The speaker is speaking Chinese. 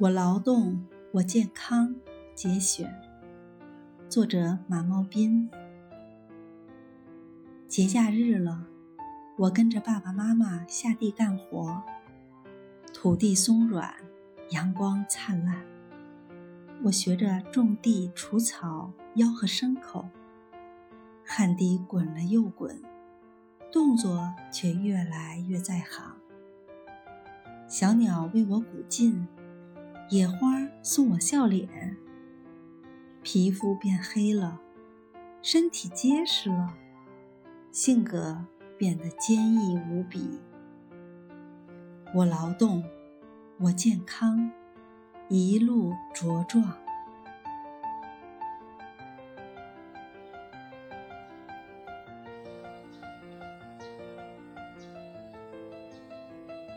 我劳动，我健康。节选，作者马茂斌。节假日了，我跟着爸爸妈妈下地干活。土地松软，阳光灿烂。我学着种地、除草、吆喝牲口，汗滴滚了又滚，动作却越来越在行。小鸟为我鼓劲。野花送我笑脸，皮肤变黑了，身体结实了，性格变得坚毅无比。我劳动，我健康，一路茁壮。